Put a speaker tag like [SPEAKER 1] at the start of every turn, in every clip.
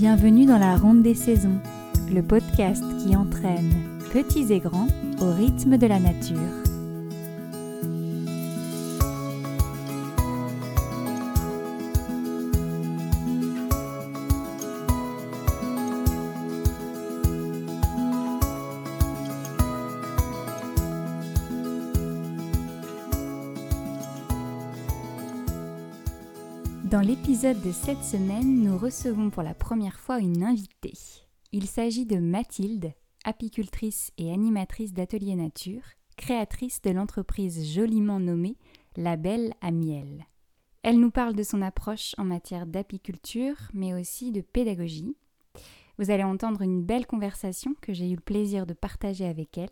[SPEAKER 1] Bienvenue dans la Ronde des Saisons, le podcast qui entraîne petits et grands au rythme de la nature. L'épisode de cette semaine, nous recevons pour la première fois une invitée. Il s'agit de Mathilde, apicultrice et animatrice d'Atelier Nature, créatrice de l'entreprise joliment nommée La Belle à Miel. Elle nous parle de son approche en matière d'apiculture, mais aussi de pédagogie. Vous allez entendre une belle conversation que j'ai eu le plaisir de partager avec elle.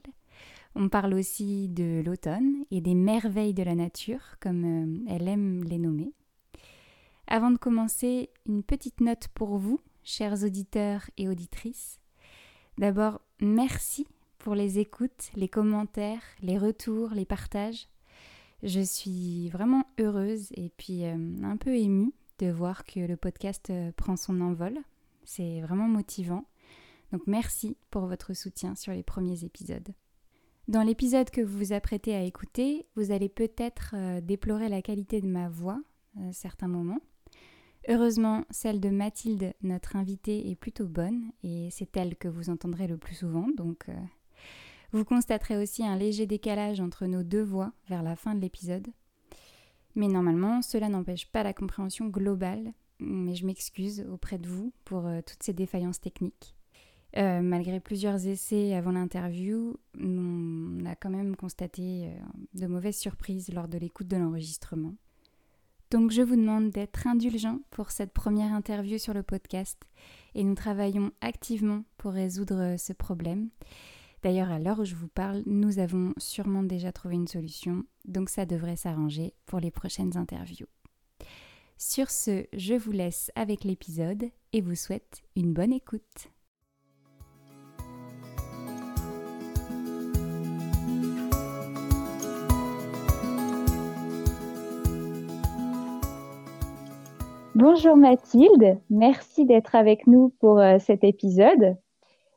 [SPEAKER 1] On parle aussi de l'automne et des merveilles de la nature, comme euh, elle aime les nommer. Avant de commencer, une petite note pour vous, chers auditeurs et auditrices. D'abord, merci pour les écoutes, les commentaires, les retours, les partages. Je suis vraiment heureuse et puis euh, un peu émue de voir que le podcast euh, prend son envol. C'est vraiment motivant. Donc merci pour votre soutien sur les premiers épisodes. Dans l'épisode que vous vous apprêtez à écouter, vous allez peut-être euh, déplorer la qualité de ma voix à certains moments. Heureusement, celle de Mathilde, notre invitée, est plutôt bonne et c'est elle que vous entendrez le plus souvent. Donc, euh, vous constaterez aussi un léger décalage entre nos deux voix vers la fin de l'épisode. Mais normalement, cela n'empêche pas la compréhension globale. Mais je m'excuse auprès de vous pour euh, toutes ces défaillances techniques. Euh, malgré plusieurs essais avant l'interview, on a quand même constaté de mauvaises surprises lors de l'écoute de l'enregistrement. Donc je vous demande d'être indulgent pour cette première interview sur le podcast et nous travaillons activement pour résoudre ce problème. D'ailleurs, à l'heure où je vous parle, nous avons sûrement déjà trouvé une solution, donc ça devrait s'arranger pour les prochaines interviews. Sur ce, je vous laisse avec l'épisode et vous souhaite une bonne écoute. Bonjour Mathilde, merci d'être avec nous pour euh, cet épisode.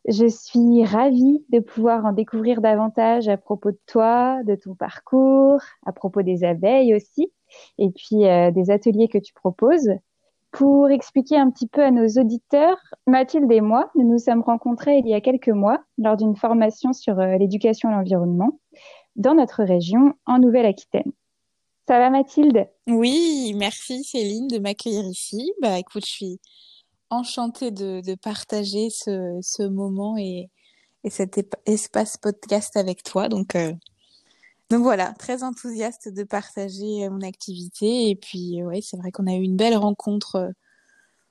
[SPEAKER 1] Je suis ravie de pouvoir en découvrir davantage à propos de toi, de ton parcours, à propos des abeilles aussi, et puis euh, des ateliers que tu proposes. Pour expliquer un petit peu à nos auditeurs, Mathilde et moi, nous nous sommes rencontrés il y a quelques mois lors d'une formation sur euh, l'éducation à l'environnement dans notre région en Nouvelle-Aquitaine. Ça va Mathilde?
[SPEAKER 2] Oui, merci Céline de m'accueillir ici. Bah écoute, je suis enchantée de, de partager ce, ce moment et, et cet espace podcast avec toi. Donc, euh, donc voilà, très enthousiaste de partager mon activité. Et puis ouais, c'est vrai qu'on a eu une belle rencontre euh,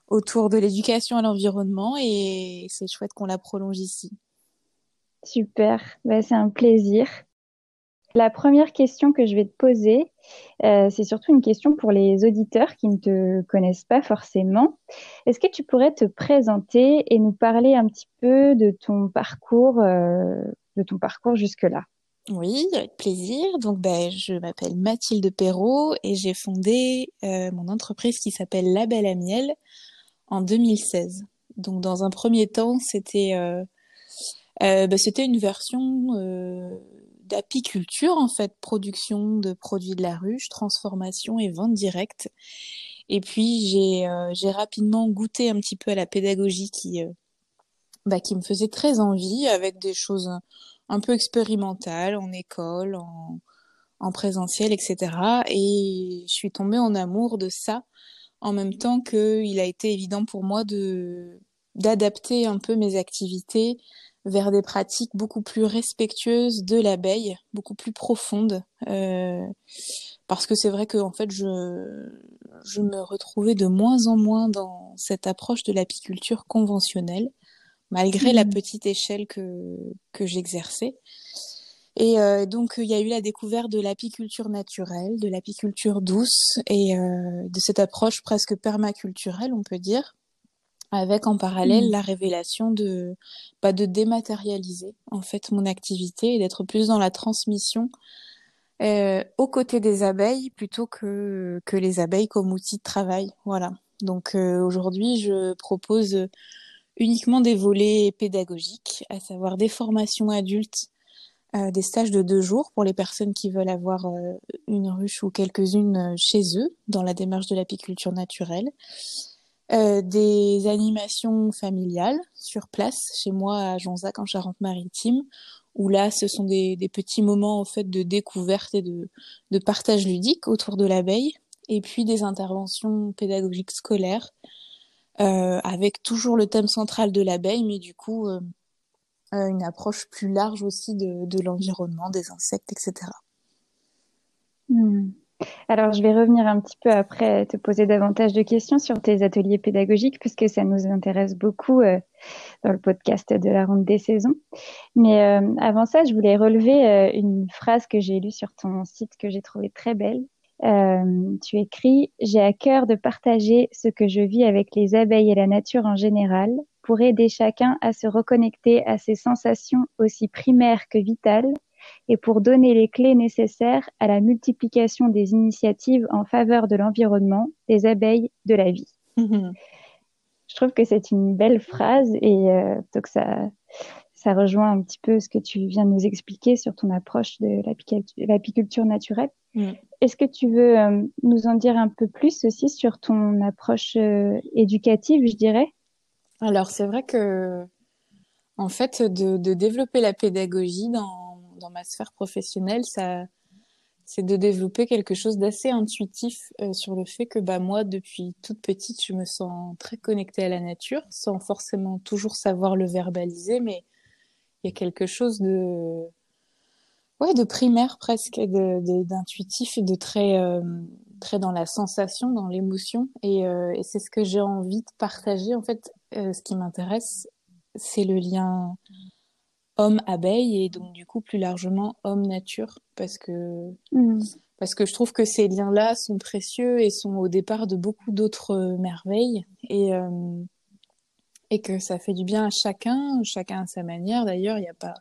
[SPEAKER 2] autour de l'éducation à l'environnement et c'est chouette qu'on la prolonge ici.
[SPEAKER 1] Super, bah, c'est un plaisir. La première question que je vais te poser, euh, c'est surtout une question pour les auditeurs qui ne te connaissent pas forcément. Est-ce que tu pourrais te présenter et nous parler un petit peu de ton parcours, euh, de ton parcours jusque-là?
[SPEAKER 2] Oui, avec plaisir. Donc, ben, je m'appelle Mathilde Perrault et j'ai fondé euh, mon entreprise qui s'appelle La Belle à Miel en 2016. Donc, dans un premier temps, c'était ben, c'était une version d'apiculture en fait, production de produits de la ruche, transformation et vente directe. Et puis j'ai euh, rapidement goûté un petit peu à la pédagogie qui euh, bah, qui me faisait très envie avec des choses un peu expérimentales en école, en, en présentiel, etc. Et je suis tombée en amour de ça en même temps qu'il a été évident pour moi d'adapter un peu mes activités vers des pratiques beaucoup plus respectueuses de l'abeille, beaucoup plus profondes. Euh, parce que c'est vrai que en fait, je, je me retrouvais de moins en moins dans cette approche de l'apiculture conventionnelle, malgré la mmh. petite échelle que, que j'exerçais. Et euh, donc, il y a eu la découverte de l'apiculture naturelle, de l'apiculture douce et euh, de cette approche presque permaculturelle, on peut dire avec en parallèle mmh. la révélation de bah, de dématérialiser en fait mon activité et d'être plus dans la transmission euh, aux côtés des abeilles plutôt que que les abeilles comme outil de travail voilà Donc aujourd'hui, je propose uniquement des volets pédagogiques, à savoir des formations adultes, euh, des stages de deux jours pour les personnes qui veulent avoir euh, une ruche ou quelques-unes euh, chez eux dans la démarche de l'apiculture naturelle. Des animations familiales sur place chez moi à Jonzac en Charente-Maritime où là ce sont des, petits moments en fait de découverte et de, de partage ludique autour de l'abeille et puis des interventions pédagogiques scolaires euh, avec toujours le thème central de l'abeille, mais du coup euh, euh, une approche plus large aussi de, de l'environnement, des insectes, etc.
[SPEAKER 3] Alors, je vais revenir un petit peu après te poser davantage de questions sur tes ateliers pédagogiques, puisque ça nous intéresse beaucoup dans le podcast de la ronde des saisons. Mais avant ça, je voulais relever une phrase que j'ai lue sur ton site que j'ai trouvée très belle, euh, tu écris J'ai à cœur de partager ce que je vis avec les abeilles et la nature en général pour aider chacun à se reconnecter à ses sensations aussi primaires que vitales et pour donner les clés nécessaires à la multiplication des initiatives en faveur de l'environnement, des abeilles, de la vie. je trouve que c'est une belle phrase et euh, donc ça, ça rejoint un petit peu ce que tu viens de nous expliquer sur ton approche de l'apiculture naturelle. Mm. Est-ce que tu veux euh, nous en dire un peu plus aussi sur ton approche euh, éducative, je dirais?
[SPEAKER 2] Alors, c'est vrai que, en fait, de, développer la pédagogie dans, dans, ma sphère professionnelle, ça, c'est de développer quelque chose d'assez intuitif euh, sur le fait que bah, moi, depuis toute petite, je me sens très connectée à la nature, sans forcément toujours savoir le verbaliser, mais il y a quelque chose de ouais de primaire presque d'intuitif et de très euh, très dans la sensation dans l'émotion. Et, euh, et c'est ce que j'ai envie de partager. En fait ce qui m'intéresse c'est le lien homme abeille et donc du coup plus largement homme nature parce que mmh. parce que je trouve que ces liens là sont précieux et sont au départ de beaucoup d'autres merveilles et et que ça fait du bien à chacun, chacun à sa manière. D'ailleurs, il n'y a pas.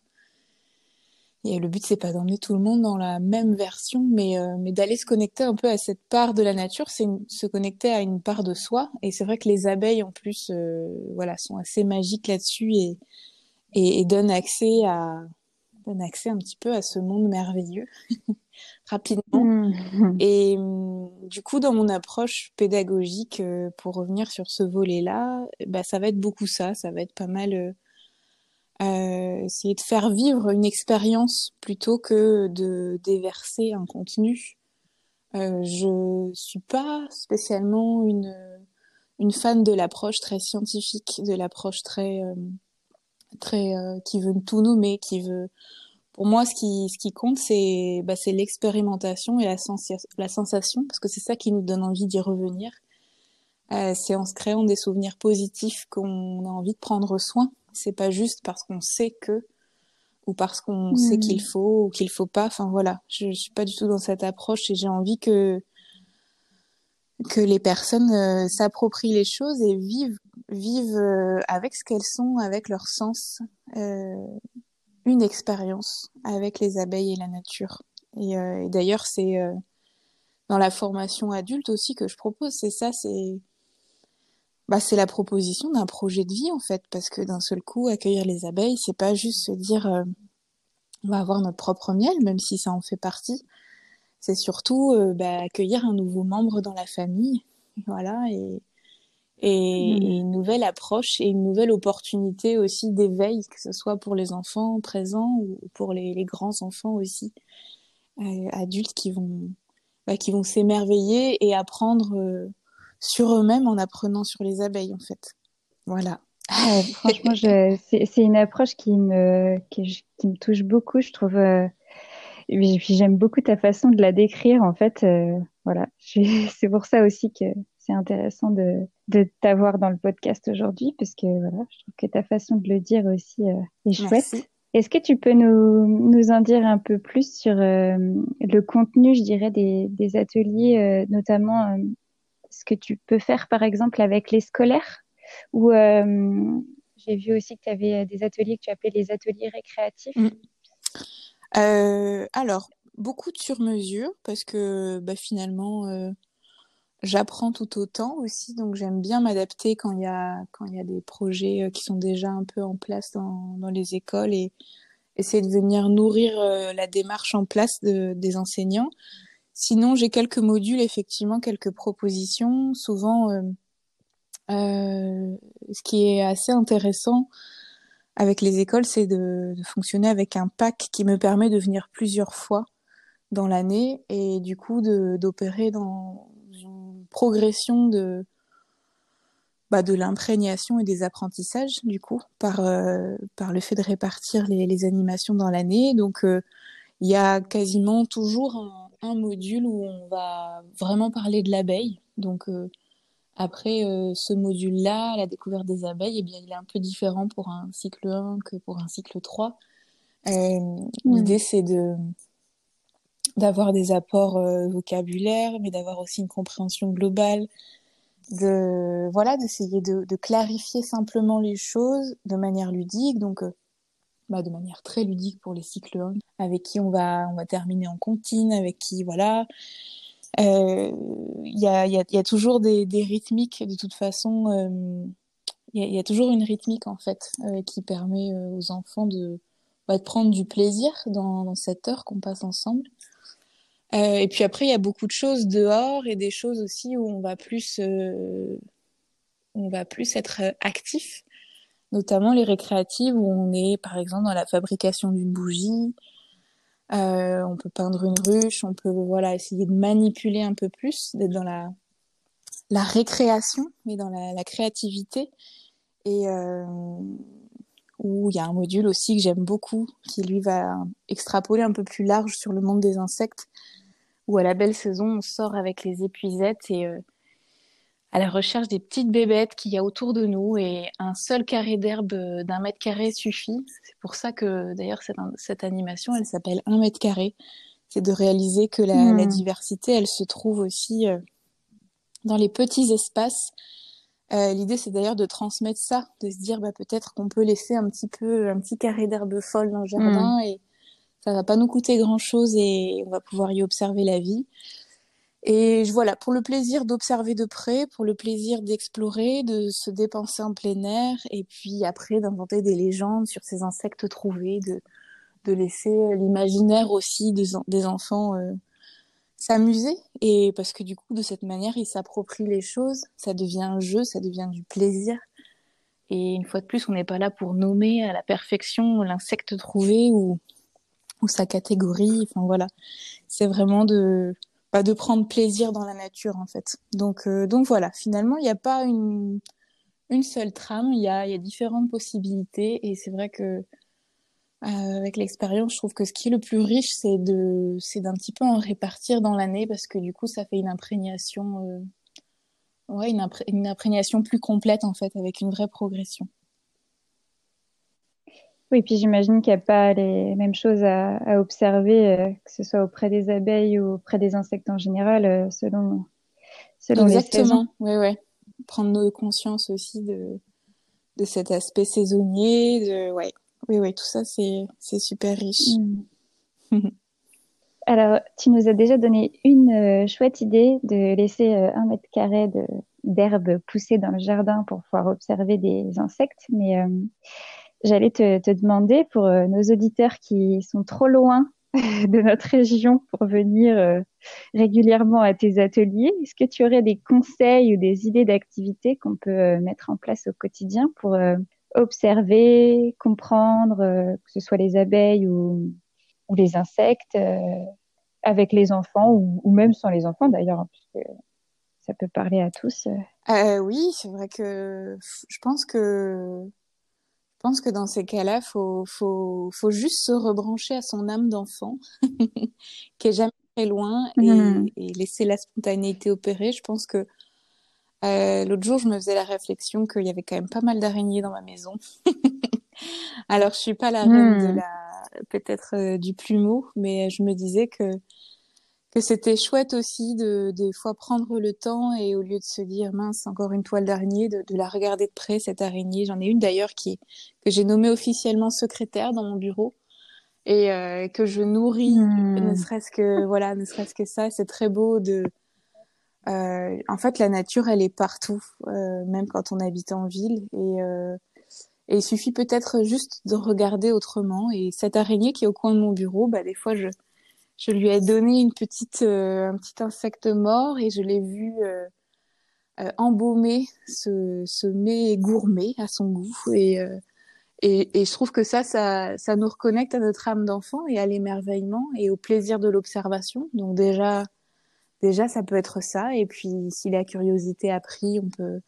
[SPEAKER 2] Et le but, c'est pas d'emmener tout le monde dans la même version, mais, euh, mais d'aller se connecter un peu à cette part de la nature, c'est se connecter à une part de soi. Et c'est vrai que les abeilles, en plus, euh, voilà, sont assez magiques là-dessus et, et, et, donnent accès à donnent accès un petit peu à ce monde merveilleux rapidement. Mmh. Et du coup, dans mon approche pédagogique, euh, pour revenir sur ce volet-là, bah, ça va être beaucoup ça. Ça va être pas mal euh, euh, essayer de faire vivre une expérience plutôt que de déverser un contenu. Euh, je suis pas spécialement une une fan de l'approche très scientifique, de l'approche très très qui veut tout nommer, qui veut pour moi, ce qui, ce qui compte, c'est bah, l'expérimentation et la, la sensation, parce que c'est ça qui nous donne envie d'y revenir. Euh, c'est en se créant des souvenirs positifs qu'on a envie de prendre soin. C'est pas juste parce qu'on sait que ou parce qu'on sait qu'il faut ou qu'il faut pas. Enfin voilà, je, je suis pas du tout dans cette approche et j'ai envie que que les personnes euh, s'approprient les choses et vivent vivent euh, avec ce qu'elles sont, avec leur sens. Euh, une expérience avec les abeilles et la nature. Et, euh, d'ailleurs, c'est dans la formation adulte aussi que je propose, c'est ça, c'est bah, c'est la proposition d'un projet de vie en fait, parce que d'un seul coup, accueillir les abeilles, c'est pas juste se dire euh, on va avoir notre propre miel, même si ça en fait partie. C'est surtout bah, accueillir un nouveau membre dans la famille, voilà, et, et, mmh. une nouvelle approche et une nouvelle opportunité aussi d'éveil, que ce soit pour les enfants présents ou pour les, les grands enfants aussi, euh, adultes qui vont, bah, qui vont s'émerveiller et apprendre euh, sur eux-mêmes en apprenant sur les abeilles en fait. Voilà.
[SPEAKER 3] franchement, c'est une approche qui me, qui, qui, me touche beaucoup, je trouve. Euh, et puis j'aime beaucoup ta façon de la décrire en fait. Voilà, c'est pour ça aussi que c'est intéressant de, de t'avoir dans le podcast aujourd'hui, parce que voilà, je trouve que ta façon de le dire aussi euh, est chouette. Est-ce que tu peux nous, nous en dire un peu plus sur euh, le contenu, je dirais, des, des ateliers, euh, notamment ce que tu peux faire par exemple avec les scolaires? Ou j'ai vu aussi que tu avais des ateliers que tu appelais les ateliers récréatifs. Mm.
[SPEAKER 2] alors, beaucoup de sur-mesure, parce que bah, finalement, j'apprends tout autant aussi, donc j'aime bien m'adapter quand il y a quand il y a des projets euh, qui sont déjà un peu en place dans, dans les écoles et essayer de venir nourrir euh, la démarche en place de, des enseignants. Sinon, j'ai quelques modules, effectivement, quelques propositions. Souvent, euh, euh, ce qui est assez intéressant avec les écoles, c'est de, de, fonctionner avec un pack qui me permet de venir plusieurs fois dans l'année et du coup d'opérer dans progression de, bah, de l'imprégnation et des apprentissages, du coup, par, euh, par le fait de répartir les, les animations dans l'année. Donc, euh, il y a quasiment toujours un, un, module où on va vraiment parler de l'abeille. Donc, euh, après ce module-là, la découverte des abeilles, eh bien, il est un peu différent pour un cycle 1 que pour un cycle 3. Mmh. L'idée, c'est de d'avoir des apports euh, vocabulaires, mais d'avoir aussi une compréhension globale, de voilà, d'essayer de, clarifier simplement les choses de manière ludique, donc euh, bah, de manière très ludique pour les cycles 1, avec qui on va on va terminer en comptine, avec qui voilà. Il euh, y, a, y, y a toujours des, rythmiques de toute façon. Il y, y, a toujours une rythmique en fait qui permet aux enfants de, bah, de prendre du plaisir dans cette heure qu'on passe ensemble. Euh, et puis après, il y a beaucoup de choses dehors et des choses aussi où on va plus, euh, on va plus être euh, actif, notamment les récréatives où on est, par exemple, dans la fabrication d'une bougie. Euh, on peut peindre une ruche, on peut voilà essayer de manipuler un peu plus, d'être dans la la récréation, mais dans la, la créativité. Et euh, où il y a un module aussi que j'aime beaucoup, qui lui va extrapoler un peu plus large sur le monde des insectes, où à la belle saison, on sort avec les épuisettes et euh, à la recherche des petites bébêtes qu'il y a autour de nous et un seul carré d'herbe euh, d'un mètre carré suffit. C'est pour ça que d'ailleurs cette, cette animation, elle s'appelle un mètre carré. C'est de réaliser que la, mmh. la, diversité, elle se trouve aussi euh, dans les petits espaces. Euh, L'idée, c'est d'ailleurs de transmettre ça, de se dire bah, peut-être qu'on peut laisser un petit peu un petit carré d'herbe folle dans le jardin mmh. et ça va pas nous coûter grand chose et on va pouvoir y observer la vie. Et voilà, pour le plaisir d'observer de près, pour le plaisir d'explorer, de se dépenser en plein air, et puis après d'inventer des légendes sur ces insectes trouvés, de, laisser l'imaginaire aussi des, des enfants euh, s'amuser. Et parce que du coup, de cette manière, ils s'approprient les choses, ça devient un jeu, ça devient du plaisir. Et une fois de plus, on n'est pas là pour nommer à la perfection l'insecte trouvé ou ou sa catégorie. Enfin voilà, c'est vraiment de bah, de prendre plaisir dans la nature en fait. Donc euh, donc voilà, finalement il n'y a pas une une seule trame, il y a y a différentes possibilités et c'est vrai que euh, avec l'expérience, je trouve que ce qui est le plus riche, c'est de c'est d'un petit peu en répartir dans l'année parce que du coup ça fait une imprégnation euh, ouais une, impré une imprégnation plus complète en fait avec une vraie progression.
[SPEAKER 3] Oui, puis j'imagine qu'il n'y a pas les mêmes choses à, à observer, euh, que ce soit auprès des abeilles ou auprès des insectes en général, euh, selon, selon
[SPEAKER 2] Exactement, oui, oui. Prendre nos conscience aussi de, de cet aspect saisonnier, de, ouais. Oui, oui, tout ça, c'est, c'est super riche.
[SPEAKER 3] Mm. Alors, tu nous as déjà donné une euh, chouette idée de laisser euh, un mètre carré de, d'herbe pousser dans le jardin pour pouvoir observer des insectes, mais J'allais te, te, demander pour euh, nos auditeurs qui sont trop loin de notre région pour venir euh, régulièrement à tes ateliers, est-ce que tu aurais des conseils ou des idées d'activités qu'on peut euh, mettre en place au quotidien pour observer, comprendre, que ce soit les abeilles ou, ou les insectes, avec les enfants ou, ou, même sans les enfants d'ailleurs, puisque ça peut parler à tous.
[SPEAKER 2] Euh, oui, c'est vrai que je pense que pense que dans ces cas-là, faut, faut, faut juste se rebrancher à son âme d'enfant, qui est jamais très loin, et, mmh. et, laisser la spontanéité opérer. Je pense que euh, l'autre jour, je me faisais la réflexion qu'il y avait quand même pas mal d'araignées dans ma maison. Alors, je suis pas la reine mmh. de la, peut-être euh, du plumeau, mais je me disais que que c'était chouette aussi de des fois prendre le temps et au lieu de se dire mince encore une toile d'araignée de, de, la regarder de près cette araignée j'en ai une d'ailleurs qui que j'ai nommée officiellement secrétaire dans mon bureau et euh, que je nourris mmh. ne serait-ce que voilà ne serait-ce que ça c'est très beau de en fait, la nature, elle est partout, même quand on habite en ville. Et, et il suffit peut-être juste de regarder autrement. Et cette araignée qui est au coin de mon bureau, bah, des fois, je, je lui ai donné une petite, un petit insecte mort et je l'ai vu euh, embaumer ce, ce mets gourmet à son goût. Et, euh, et, et, je trouve que ça, ça, ça nous reconnecte à notre âme d'enfant et à l'émerveillement et au plaisir de l'observation. Donc déjà, déjà, ça peut être ça. Et puis, si la curiosité a pris, on peut,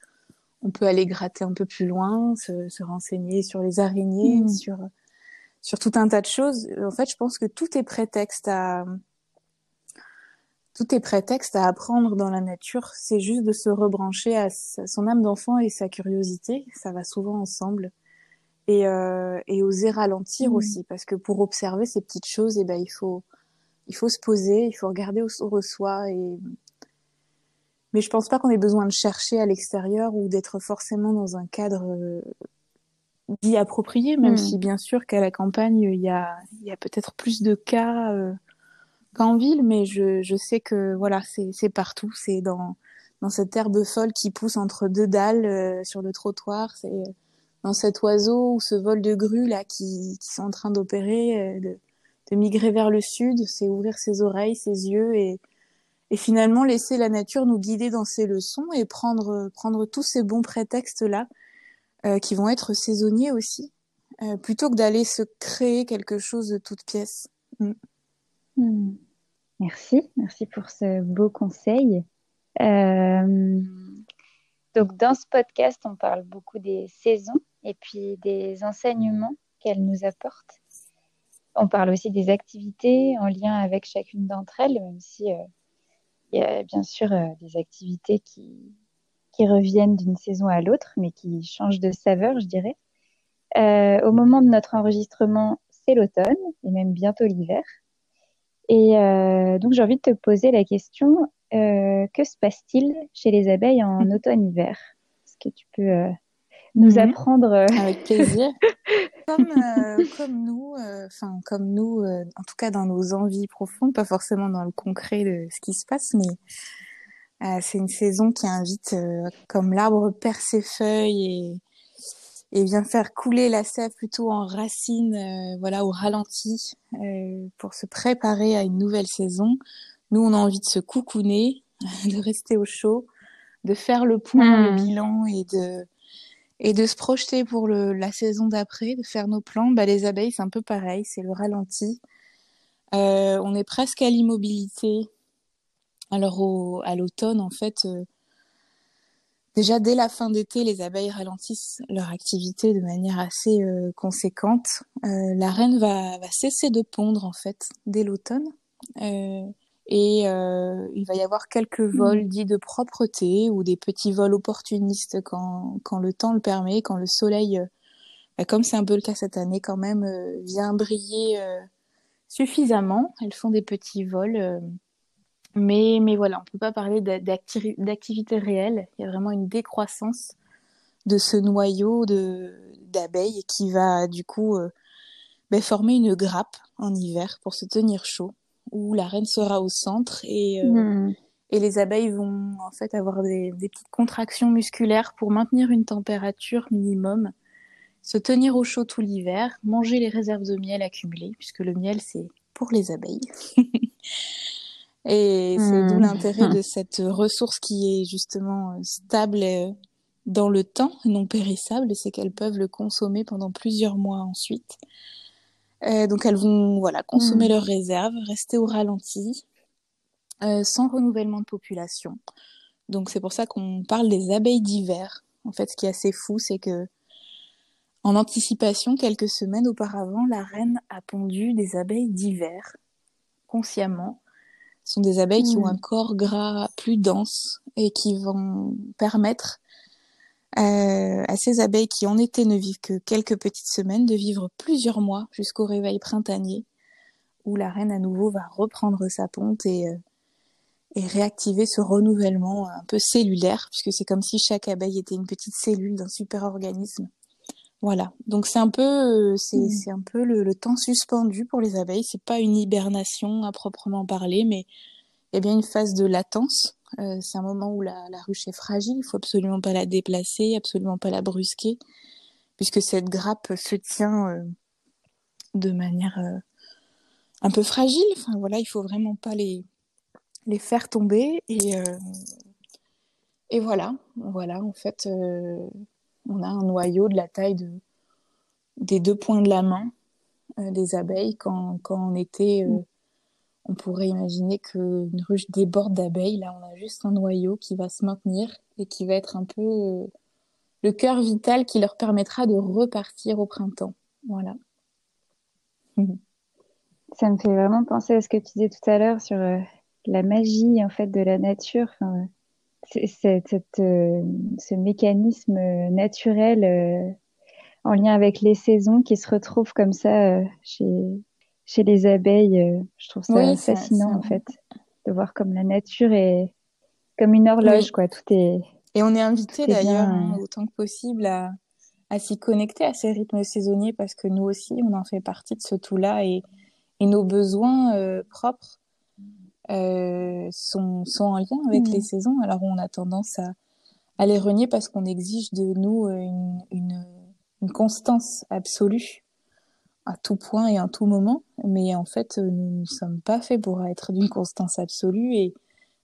[SPEAKER 2] on peut aller gratter un peu plus loin, se, se renseigner sur les araignées, mmh. sur, sur tout un tas de choses. En fait, je pense que tout est prétexte à, tout est prétexte à apprendre dans la nature. C'est juste de se rebrancher à son âme d'enfant et sa curiosité. Ça va souvent ensemble. Et, euh, et oser ralentir mmh. aussi, parce que pour observer ces petites choses, eh ben, il faut, il faut se poser, il faut regarder autour soi. Et... Mais je pense pas qu'on ait besoin de chercher à l'extérieur ou d'être forcément dans un cadre euh, dit approprié, même mmh. si bien sûr qu'à la campagne, il y a, il y a peut-être plus de cas. Euh, qu'en ville, mais je, je sais que voilà, c'est partout. C'est dans, dans cette herbe folle qui pousse entre deux dalles euh, sur le trottoir. C'est dans cet oiseau ou ce vol de grue là qui, qui sont en train d'opérer, euh, de, de, migrer vers le sud. C'est ouvrir ses oreilles, ses yeux et, et finalement laisser la nature nous guider dans ses leçons et prendre, prendre tous ces bons prétextes là euh, qui vont être saisonniers aussi, plutôt que d'aller se créer quelque chose de toute pièce. Mm.
[SPEAKER 3] Hmm. Merci, merci pour ce beau conseil. Euh, donc dans ce podcast, on parle beaucoup des saisons et puis des enseignements qu'elles nous apportent. On parle aussi des activités en lien avec chacune d'entre elles, même si euh, il y a bien sûr euh, des activités qui, qui reviennent d'une saison à l'autre, mais qui changent de saveur, je dirais. au moment de notre enregistrement, c'est l'automne et même bientôt l'hiver. Et euh, donc, j'ai envie de te poser la question euh, que se passe-t-il chez les abeilles en automne-hiver? Est-ce que tu peux euh, nous mm. apprendre
[SPEAKER 2] Avec plaisir. comme, comme nous, enfin comme nous, en tout cas dans nos envies profondes, pas forcément dans le concret de ce qui se passe, mais c'est une saison qui invite, comme l'arbre perd ses feuilles et et vient faire couler la sève plutôt en racines, euh, voilà, au ralenti, euh, pour se préparer à une nouvelle saison. Nous, on a envie de se coucouner, de rester au chaud, de faire le point, le hmm. bilan et de et de se projeter pour le, la saison d'après, de faire nos plans. Bah, les abeilles, c'est un peu pareil, c'est le ralenti. Euh, on est presque à l'immobilité. Alors au, à l'automne, en fait, euh, Déjà, dès la fin d'été, les abeilles ralentissent leur activité de manière assez euh, conséquente. Euh, la reine va, va, cesser de pondre, en fait, dès l'automne. Euh, et euh, il va y avoir quelques mmh. vols dits de propreté ou des petits vols opportunistes quand, quand le temps le permet, quand le soleil, bah, comme c'est un peu le cas cette année quand même, vient briller suffisamment. Elles font des petits vols mais, mais voilà, on peut pas parler d'activité réelle. Il y a vraiment une décroissance de ce noyau d'abeilles qui va du coup euh, ben, former une grappe en hiver pour se tenir chaud, où la reine sera au centre et, euh, hmm. et les abeilles vont en fait avoir des, des, petites contractions musculaires pour maintenir une température minimum, se tenir au chaud tout l'hiver, manger les réserves de miel accumulées, puisque le miel c'est pour les abeilles. Et c'est d'où hmm. l'intérêt de cette ressource qui est justement euh, stable euh, dans le temps, non périssable, c'est qu'elles peuvent le consommer pendant plusieurs mois ensuite. Euh, donc elles vont voilà consommer hmm. leurs réserves, rester au ralenti, euh, sans renouvellement de population. Donc c'est pour ça qu'on parle des abeilles d'hiver. En fait, ce qui est assez fou, c'est que en anticipation, quelques semaines auparavant, la reine a pondu des abeilles d'hiver, consciemment, ce sont des abeilles qui ont un hmm. corps gras plus dense et qui vont permettre euh, à ces abeilles qui en été ne vivent que quelques petites semaines de vivre plusieurs mois jusqu'au réveil printanier où la reine à nouveau va reprendre sa ponte et, euh, et réactiver ce renouvellement un peu cellulaire puisque c'est comme si chaque abeille était une petite cellule d'un super organisme. Voilà. Donc c'est un peu, euh, c'est mmh. c'est un peu le, le, temps suspendu pour les abeilles. C'est pas une hibernation à proprement parler, mais il y a bien une phase de latence c'est un moment où la, ruche est fragile, il faut absolument pas la déplacer, absolument pas la brusquer, puisque cette grappe se tient de manière un peu fragile. Enfin voilà, il faut vraiment pas les les faire tomber et et voilà, voilà en fait on a un noyau de la taille de des deux points de la main des abeilles quand quand on était mmh on pourrait imaginer qu'une ruche déborde d'abeilles. Là, on a juste un noyau qui va se maintenir et qui va être un peu euh, le cœur vital qui leur permettra de repartir au printemps. Voilà.
[SPEAKER 3] Ça me fait vraiment penser à ce que tu disais tout à l'heure sur euh, la magie en fait de la nature. Enfin, cette, euh, ce mécanisme naturel en lien avec les saisons qui se retrouve comme ça chez, chez les abeilles. Euh, je trouve ça fascinant en fait de voir comme la nature est comme une horloge quoi. Tout est
[SPEAKER 2] et on est invité d'ailleurs hein, autant que possible à, à s'y connecter à ces rythmes saisonniers parce que nous aussi on en fait partie de ce tout là et, et nos besoins euh, propres euh, sont, sont en lien avec mmh. les saisons. Alors on a tendance à, à les renier parce qu'on exige de nous une, une, une constance absolue à tout point et à tout moment, mais en fait, euh, nous ne sommes pas faits pour être d'une constance absolue et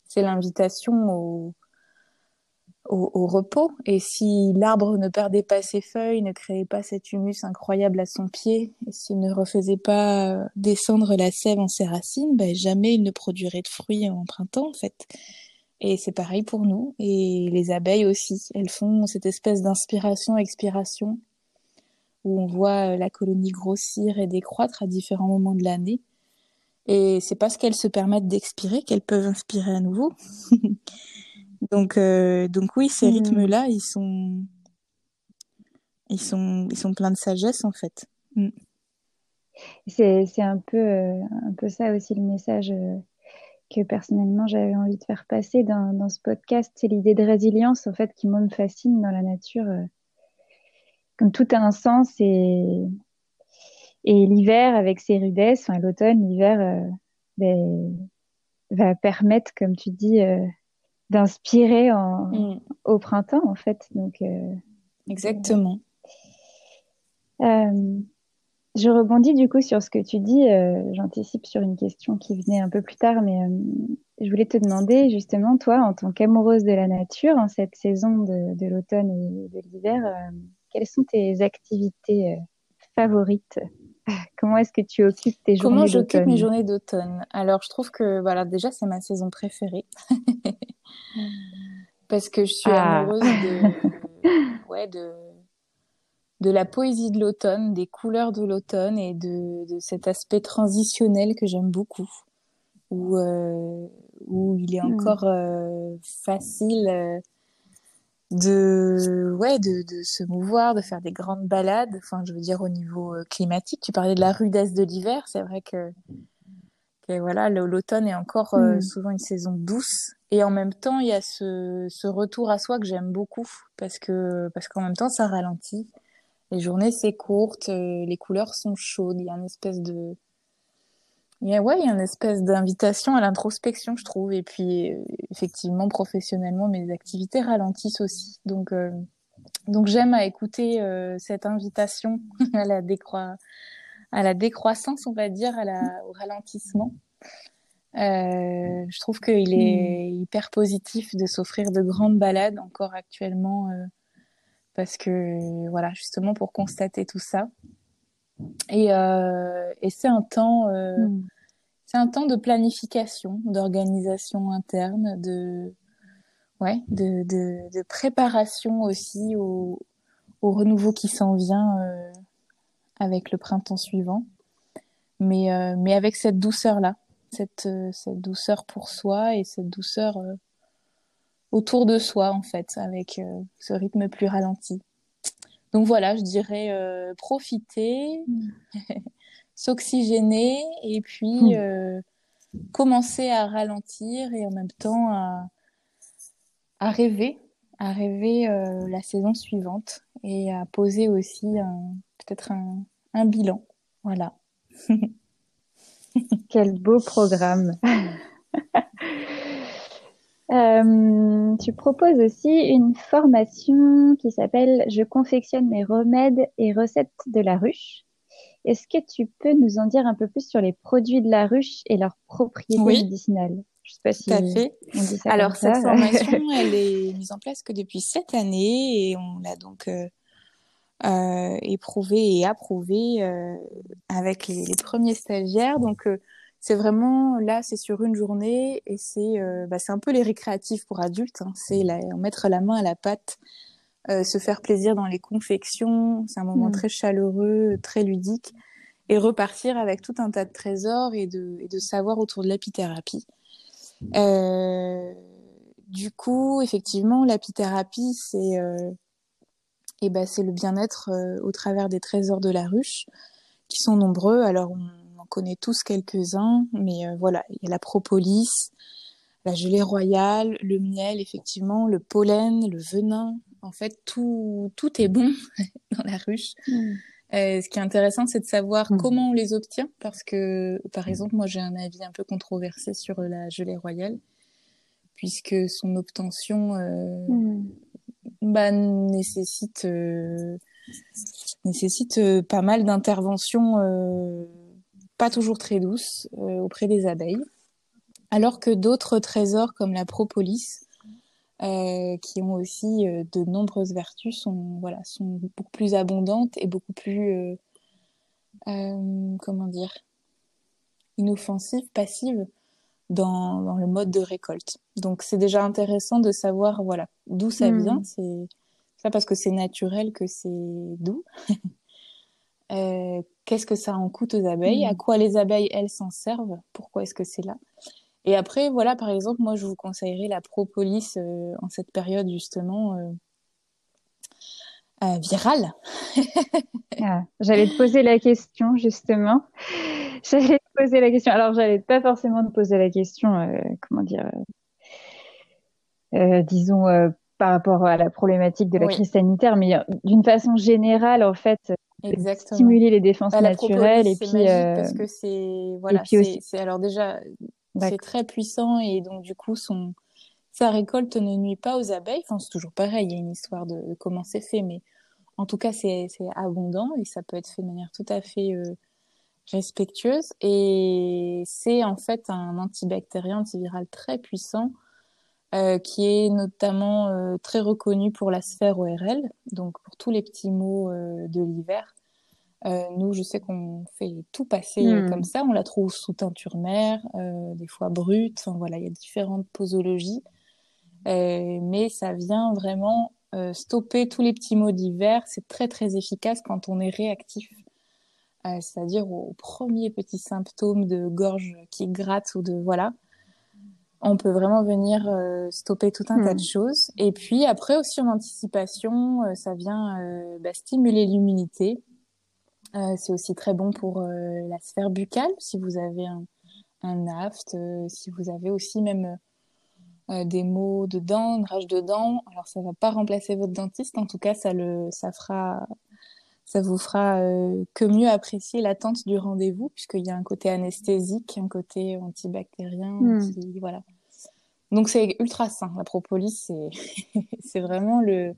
[SPEAKER 2] c'est l'invitation au, au, repos. Et si l'arbre ne perdait pas ses feuilles, ne créait pas cet humus incroyable à son pied, et s'il ne refaisait pas descendre la sève en ses racines, ben jamais il ne produirait de fruits en printemps, en fait. Et c'est pareil pour nous. Et les abeilles aussi. Elles font cette espèce d'inspiration-expiration où on voit euh, la colonie grossir et décroître à différents moments de l'année. Et c'est parce qu'elles se permettent d'expirer qu'elles peuvent inspirer à nouveau. donc, euh, donc oui, ces hmm. rythmes-là, ils sont, ils sont, ils sont pleins de sagesse en fait. Hmm.
[SPEAKER 3] C'est, un peu, euh, un peu ça aussi le message que personnellement j'avais envie de faire passer dans, dans ce podcast. C'est l'idée de résilience en fait qui moi me fascine dans la nature comme tout a un sens et, et l'hiver avec ses rudesses, enfin l'automne, l'hiver euh, ben, va permettre, comme tu dis, euh, d'inspirer mm. au printemps en fait. Donc euh,
[SPEAKER 2] exactement.
[SPEAKER 3] je rebondis du coup sur ce que tu dis. J'anticipe sur une question qui venait un peu plus tard, mais je voulais te demander justement, toi, en tant qu'amoureuse de la nature, en cette saison de, de l'automne et de l'hiver, quelles sont tes activités euh, favorites? Comment est-ce que tu occupes tes journées
[SPEAKER 2] Comment j'occupe mes journées d'automne? Alors, je trouve que voilà, déjà, c'est ma saison préférée. Parce que je suis ah. amoureuse de, ouais, de, de la poésie de l'automne, des couleurs de l'automne et de, de, cet aspect transitionnel que j'aime beaucoup. Où, euh, où il est hmm. encore euh, facile de ouais de, de se mouvoir de faire des grandes balades enfin je veux dire au niveau euh, climatique tu parlais de la rudesse de l'hiver c'est vrai que, que voilà l'automne est encore euh, hmm. souvent une saison douce et en même temps il y a ce, ce retour à soi que j'aime beaucoup parce que parce qu'en même temps ça ralentit les journées c'est courte euh, les couleurs sont chaudes il y a une espèce de il y a, ouais, il y a une espèce d'invitation à l'introspection, je trouve. Et puis, euh, effectivement, professionnellement, mes activités ralentissent aussi. Donc, donc j'aime à écouter cette invitation à la, décroi... à la décroissance, on va dire, à la... au ralentissement. je trouve qu'il est hmm. hyper positif de s'offrir de grandes balades encore actuellement parce que, voilà, justement pour constater tout ça. Et, euh, et c'est un temps, euh, hmm. c'est un temps de planification, d'organisation interne, de, ouais, de, de, de préparation aussi au, au renouveau qui s'en vient euh, avec le printemps suivant. Mais, euh, mais avec cette douceur-là, cette, euh, cette douceur pour soi et cette douceur euh, autour de soi, en fait, avec ce rythme plus ralenti. Donc voilà, je dirais euh, profiter, mm. s'oxygéner et puis mm. euh, commencer à ralentir et en même temps à, à rêver, à rêver euh, la saison suivante et à poser aussi peut-être un, un bilan. Voilà.
[SPEAKER 3] Quel beau programme. Euh, tu proposes aussi une formation qui s'appelle Je confectionne mes remèdes et recettes de la ruche. Est-ce que tu peux nous en dire un peu plus sur les produits de la ruche et leurs propriétés médicinales?
[SPEAKER 2] Je sais pas si Tout à fait. Alors cette formation, elle est mise en place que depuis cette année et on l'a donc euh, euh, éprouvé et approuvé euh, avec les, les, premiers stagiaires. Donc euh, c'est vraiment là, c'est sur une journée et c'est euh, bah, c'est un peu les récréatifs pour adultes. Hein. C'est mettre la main à la pâte, euh, se faire plaisir dans les confections. C'est un moment mmh. très chaleureux, très ludique et repartir avec tout un tas de trésors et de, et de savoir autour de l'apithérapie. Euh, du coup, effectivement, l'apithérapie, c'est euh, et ben c'est le bien-être euh, au travers des trésors de la ruche, qui sont nombreux. Alors on connaît tous quelques-uns, mais euh, voilà, il y a la propolis, la gelée royale, le miel, effectivement, le pollen, le venin. En fait, tout, tout est bon dans la ruche. Mm. Euh, ce qui est intéressant, c'est de savoir mm. comment on les obtient, parce que, par exemple, moi, j'ai un avis un peu controversé sur la gelée royale, puisque son obtention euh, mm. Bah, nécessite nécessite pas mal d'interventions pas toujours très douce euh, auprès des abeilles, alors que d'autres trésors comme la propolis, euh, qui ont aussi euh, de nombreuses vertus, sont voilà sont beaucoup plus abondantes et beaucoup plus comment dire inoffensives, passives dans, dans, le mode de récolte. Donc c'est déjà intéressant de savoir voilà d'où ça hmm. vient. C'est pas parce que c'est naturel que c'est doux. Euh, qu'est-ce que ça en coûte aux abeilles, à mm. quoi les abeilles, elles, s'en servent, pourquoi est-ce que c'est là? Et après, voilà, par exemple, moi, je vous conseillerais la propolis euh, en cette période, justement, euh, euh virale.
[SPEAKER 3] ah, j'allais te poser la question, justement. J'allais poser la question. Alors, j'allais pas forcément te poser la question, comment dire, disons, par rapport à la problématique de la crise sanitaire, mais d'une façon générale, en fait, Exactement. stimuler les défenses bah, naturelles et puis
[SPEAKER 2] euh... parce que c'est voilà c'est alors déjà c'est très puissant et donc du coup son sa récolte ne nuit pas aux abeilles enfin c'est toujours pareil il y a une histoire de, comment c'est fait mais en tout cas c'est c'est abondant et ça peut être fait de manière tout à fait euh, respectueuse et c'est en fait un antibactérien antiviral très puissant euh, qui est notamment euh, très reconnu pour la sphère ORL, donc pour tous les petits mots euh, de l'hiver. nous, je sais qu'on fait tout passer hmm. comme ça. On la trouve sous teinture mère, des fois brute. Enfin, voilà, il y a différentes posologies, mais ça vient vraiment stopper tous les petits mots d'hiver. C'est très très efficace quand on est réactif, c'est-à-dire aux premiers petits symptômes de gorge qui gratte ou de voilà on peut vraiment venir euh, stopper tout un tas de hmm. choses. Et puis après aussi en anticipation, euh, ça vient euh, bah, stimuler l'immunité. c'est aussi très bon pour la sphère buccale si vous avez un, un aft, si vous avez aussi même des maux de dents, une rage de dents. Alors ça va pas remplacer votre dentiste, en tout cas ça le, ça fera, ça vous fera que mieux apprécier l'attente du rendez-vous puisqu'il y a un côté anesthésique, un côté antibactérien, hmm. voilà. Donc c'est ultra sain. La propolis, c'est vraiment le,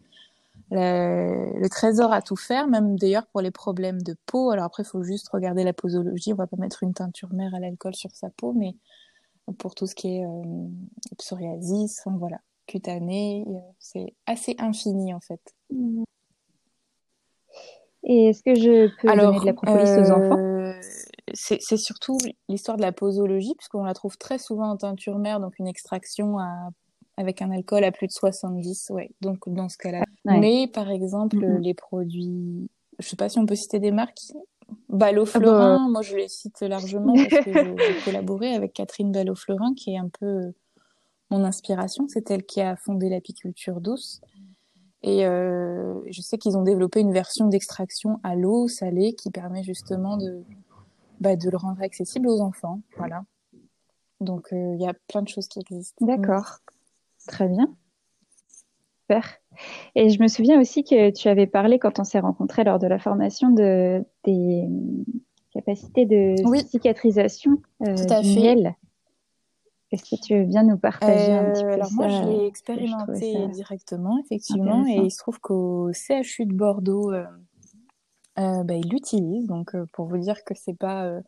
[SPEAKER 2] le, trésor à tout faire, même d'ailleurs pour les problèmes de peau. Alors après, il faut juste regarder la posologie. On va pas mettre une teinture mère à l'alcool sur sa peau, mais pour tout ce qui est euh, psoriasis, voilà, cutané, euh, c'est assez infini en fait.
[SPEAKER 3] Et est-ce que je peux Alors, donner de la propolis aux enfants?
[SPEAKER 2] euh, c'est surtout l'histoire de la posologie, puisqu'on la trouve très souvent en teinture mère, donc une extraction à, avec un alcool à plus de 70, ouais, donc dans ce cas-là. Mais par exemple, les produits, je sais pas si on peut citer des marques, Ballot-Fleurin, ah bah. moi je les cite largement parce que j'ai collaboré avec Catherine Ballot-Fleurin, qui est un peu mon inspiration, c'est elle qui a fondé l'apiculture douce. Et euh, je sais qu'ils ont développé une version d'extraction à l'eau salée qui permet justement de, bah, de le rendre accessible aux enfants. Voilà. Donc, euh, il y a plein de choses qui existent.
[SPEAKER 3] D'accord. Très bien. Super. Et je me souviens aussi que tu avais parlé quand on s'est rencontrés lors de la formation de, des capacités de cicatrisation
[SPEAKER 2] euh, du miel.
[SPEAKER 3] Est-ce que tu veux bien nous partager un petit peu
[SPEAKER 2] alors moi, je l'ai expérimenté directement, effectivement, et il se trouve qu'au CHU de Bordeaux, euh, bah, ils l'utilisent. Donc, pour vous dire que c'est pas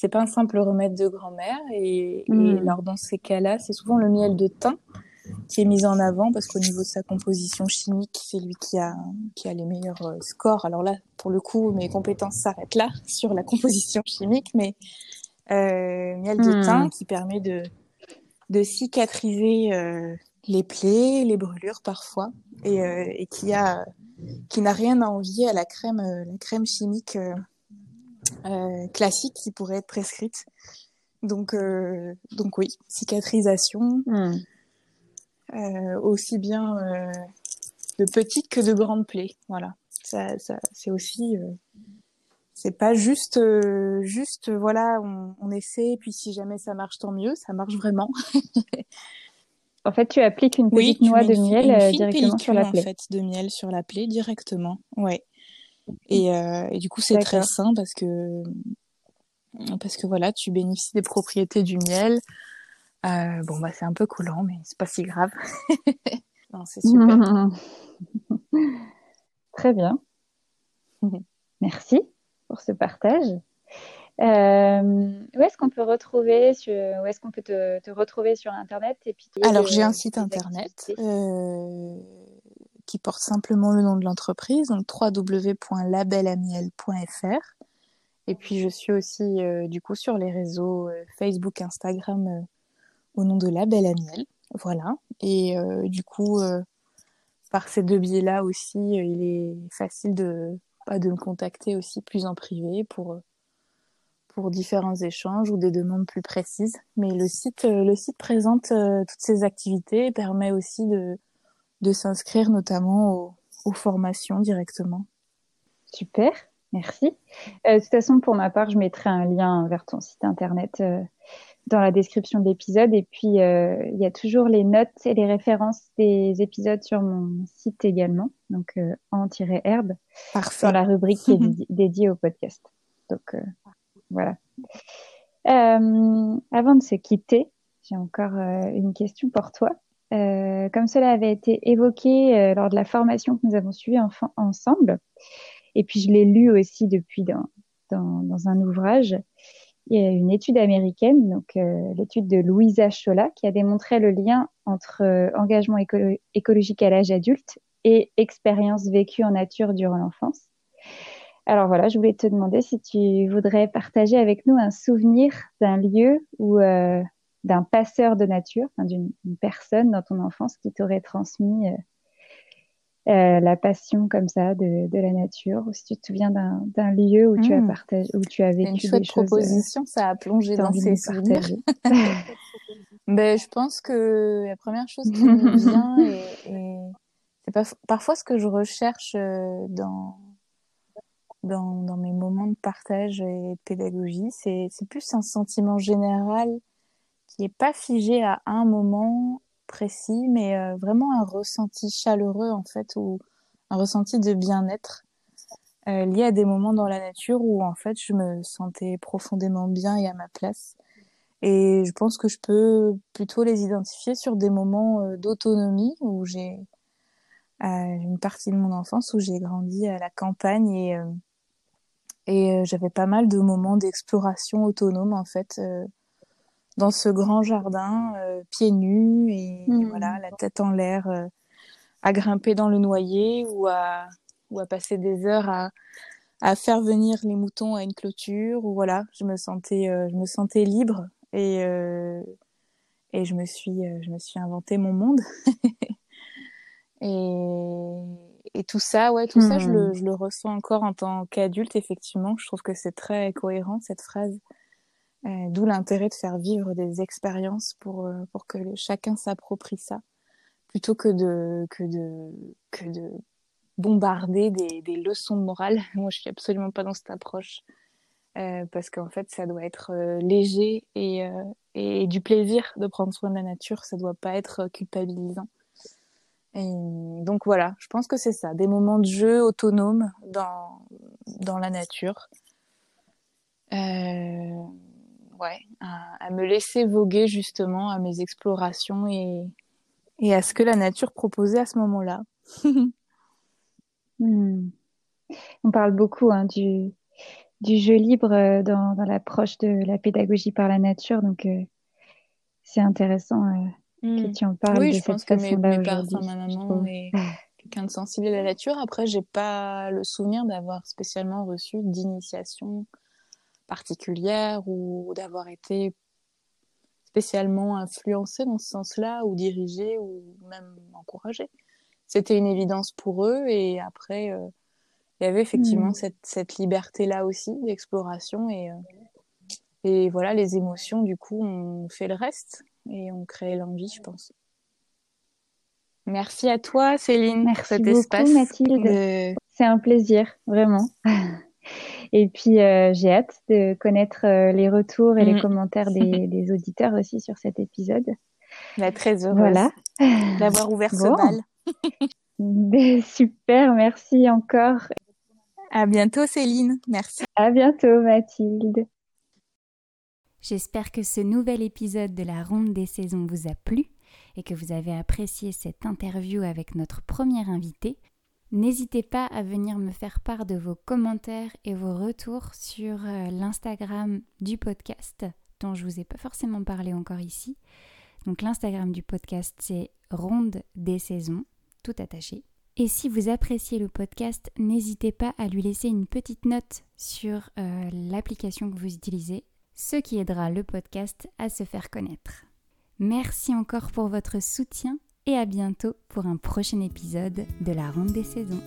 [SPEAKER 2] c'est pas un simple remède de grand-mère. Et, hmm. alors, dans ces cas-là, c'est souvent le miel de thym qui est mis en avant parce qu'au niveau de sa composition chimique, c'est lui qui a, qui a les meilleurs euh, scores. Alors là, pour le coup, mes compétences s'arrêtent là sur la composition chimique, mais euh, miel de thym hmm. qui permet de, de cicatriser euh, les plaies, les brûlures parfois, et, euh, et qui a qui n'a rien à envier à la crème, la crème chimique euh, classique qui pourrait être prescrite. Donc, euh, donc oui, cicatrisation, hmm. euh, aussi bien de petites que de grandes plaies. Voilà, ça, ça c'est aussi, c'est pas juste, juste voilà, on, on essaie, puis si jamais ça marche, tant mieux, ça marche vraiment.
[SPEAKER 3] En fait, tu appliques une petite noix de miel directement sur la plaie.
[SPEAKER 2] En fait, de miel sur la plaie directement. Ouais. Et, euh, et du coup, c'est très sain parce que parce que voilà, tu bénéficies des propriétés du miel. Euh, bon, bah c'est un peu coulant, mais c'est pas si grave. non, c'est super.
[SPEAKER 3] Très bien. Merci pour ce partage. Euh, où est-ce qu'on peut retrouver sur, où est-ce qu'on peut te, te, retrouver sur internet et puis
[SPEAKER 2] Alors j'ai un site internet euh, qui porte simplement le nom de l'entreprise, donc www.labelamiel.fr. Et puis je suis aussi euh, du coup sur les réseaux Facebook, Instagram au nom de Label Amiel. Voilà. Et du coup, par ces deux biais-là aussi, il est facile de, pas de me contacter aussi plus en privé pour, pour différents échanges ou des demandes plus précises. Mais le site, le site présente toutes ces activités et permet aussi de, de s'inscrire notamment aux, formations directement.
[SPEAKER 3] Super, merci. Euh, de toute façon, pour ma part, je mettrai un lien vers ton site internet euh, dans la description de l'épisode. Et puis, euh, il y a toujours les notes et les références des épisodes sur mon site également, donc en-herbe, dans la rubrique qui est dédiée au podcast. Donc, voilà. avant de se quitter, j'ai encore une question pour toi. Euh, comme cela avait été évoqué euh, lors de la formation que nous avons suivie ensemble, et puis je l'ai lu aussi depuis dans, dans, dans, un ouvrage, il y a une étude américaine, donc euh, l'étude de Louisa Chola, qui a démontré le lien entre euh, engagement écologique à l'âge adulte et expérience vécue en nature durant l'enfance. Alors voilà, je voulais te demander si tu voudrais partager avec nous un souvenir d'un lieu où d'un passeur de nature, d'une personne dans ton enfance qui t'aurait transmis euh, euh, la passion comme ça de, de, la nature, ou si tu te souviens d'un lieu où tu as hmm. partagé, où tu as vécu une chouette des
[SPEAKER 2] choses, euh, proposition, ça a plongé dans ces souvenirs. ben, je pense que la première chose qui me vient et, c'est parfois ce que je recherche dans, dans, dans mes moments de partage et de pédagogie, c'est plus un sentiment général qui est pas figé à un moment précis, mais euh, vraiment un ressenti chaleureux en fait, ou un ressenti de bien-être euh, lié à des moments dans la nature où en fait je me sentais profondément bien et à ma place. Et je pense que je peux plutôt les identifier sur des moments euh, d'autonomie où j'ai une partie de mon enfance où j'ai grandi à la campagne et et j'avais pas mal de moments d'exploration autonome en fait dans ce grand jardin, euh, pieds nus et, hmm. voilà, la tête en l'air, euh, à grimper dans le noyer ou à, ou à passer des heures à, à faire venir les moutons à une clôture. Ou voilà, je me sentais, euh, je me sentais libre et et je me suis, je me suis inventé mon monde. et, et tout ça, ouais, tout ça, je le, hmm. je le ressens encore en tant qu'adulte. Effectivement, je trouve que c'est très cohérent cette phrase. Euh, d'où l'intérêt de faire vivre des expériences pour, euh, pour que chacun s'approprie ça, plutôt que de, que de, que de bombarder des, des leçons de morale. Moi, je suis absolument pas dans cette approche. Euh, parce qu'en fait, ça doit être euh, léger et, et du plaisir de prendre soin de la nature. Ça doit pas être culpabilisant. Et donc voilà, je pense que c'est ça, des moments de jeu autonomes dans, dans la nature. Ouais, à, me laisser voguer justement à mes explorations et, et à ce que la nature proposait à ce moment-là.
[SPEAKER 3] Hmm. On parle beaucoup hein, du, du jeu libre euh, dans, dans l'approche de la pédagogie par la nature, donc euh, c'est intéressant euh, que hmm. tu en parles
[SPEAKER 2] oui,
[SPEAKER 3] de
[SPEAKER 2] je
[SPEAKER 3] cette
[SPEAKER 2] pense
[SPEAKER 3] façon-là
[SPEAKER 2] aujourd'hui. ma maman est quelqu'un de sensible à la nature. Après, j'ai pas le souvenir d'avoir spécialement reçu d'initiation particulière ou d'avoir été spécialement influencé dans ce sens-là ou dirigé ou même encouragé. C'était une évidence pour eux et après euh, il y avait effectivement hmm. cette, cette liberté-là aussi d'exploration et, euh, et voilà, les émotions du coup on fait le reste et on crée l'envie, je pense. Merci à toi Céline
[SPEAKER 3] Merci
[SPEAKER 2] pour cet
[SPEAKER 3] beaucoup,
[SPEAKER 2] espace.
[SPEAKER 3] Mathilde. C'est un plaisir, vraiment. Et puis, euh, j'ai hâte de connaître euh, les retours et les mm. commentaires des, auditeurs aussi sur cet épisode.
[SPEAKER 2] Bah, très heureuse voilà. d'avoir ouvert ce
[SPEAKER 3] bal. Super, merci encore.
[SPEAKER 2] À bientôt Céline, merci.
[SPEAKER 3] À bientôt Mathilde.
[SPEAKER 1] J'espère que ce nouvel épisode de la ronde des saisons vous a plu et que vous avez apprécié cette interview avec notre première invitée. N'hésitez pas à venir me faire part de vos commentaires et vos retours sur euh, l'Instagram du podcast, dont je ne vous ai pas forcément parlé encore ici. Donc l'Instagram du podcast, c'est Ronde des saisons, tout attaché. Et si vous appréciez le podcast, n'hésitez pas à lui laisser une petite note sur euh, l'application que vous utilisez, ce qui aidera le podcast à se faire connaître. Merci encore pour votre soutien et à bientôt pour un prochain épisode de la ronde des saisons.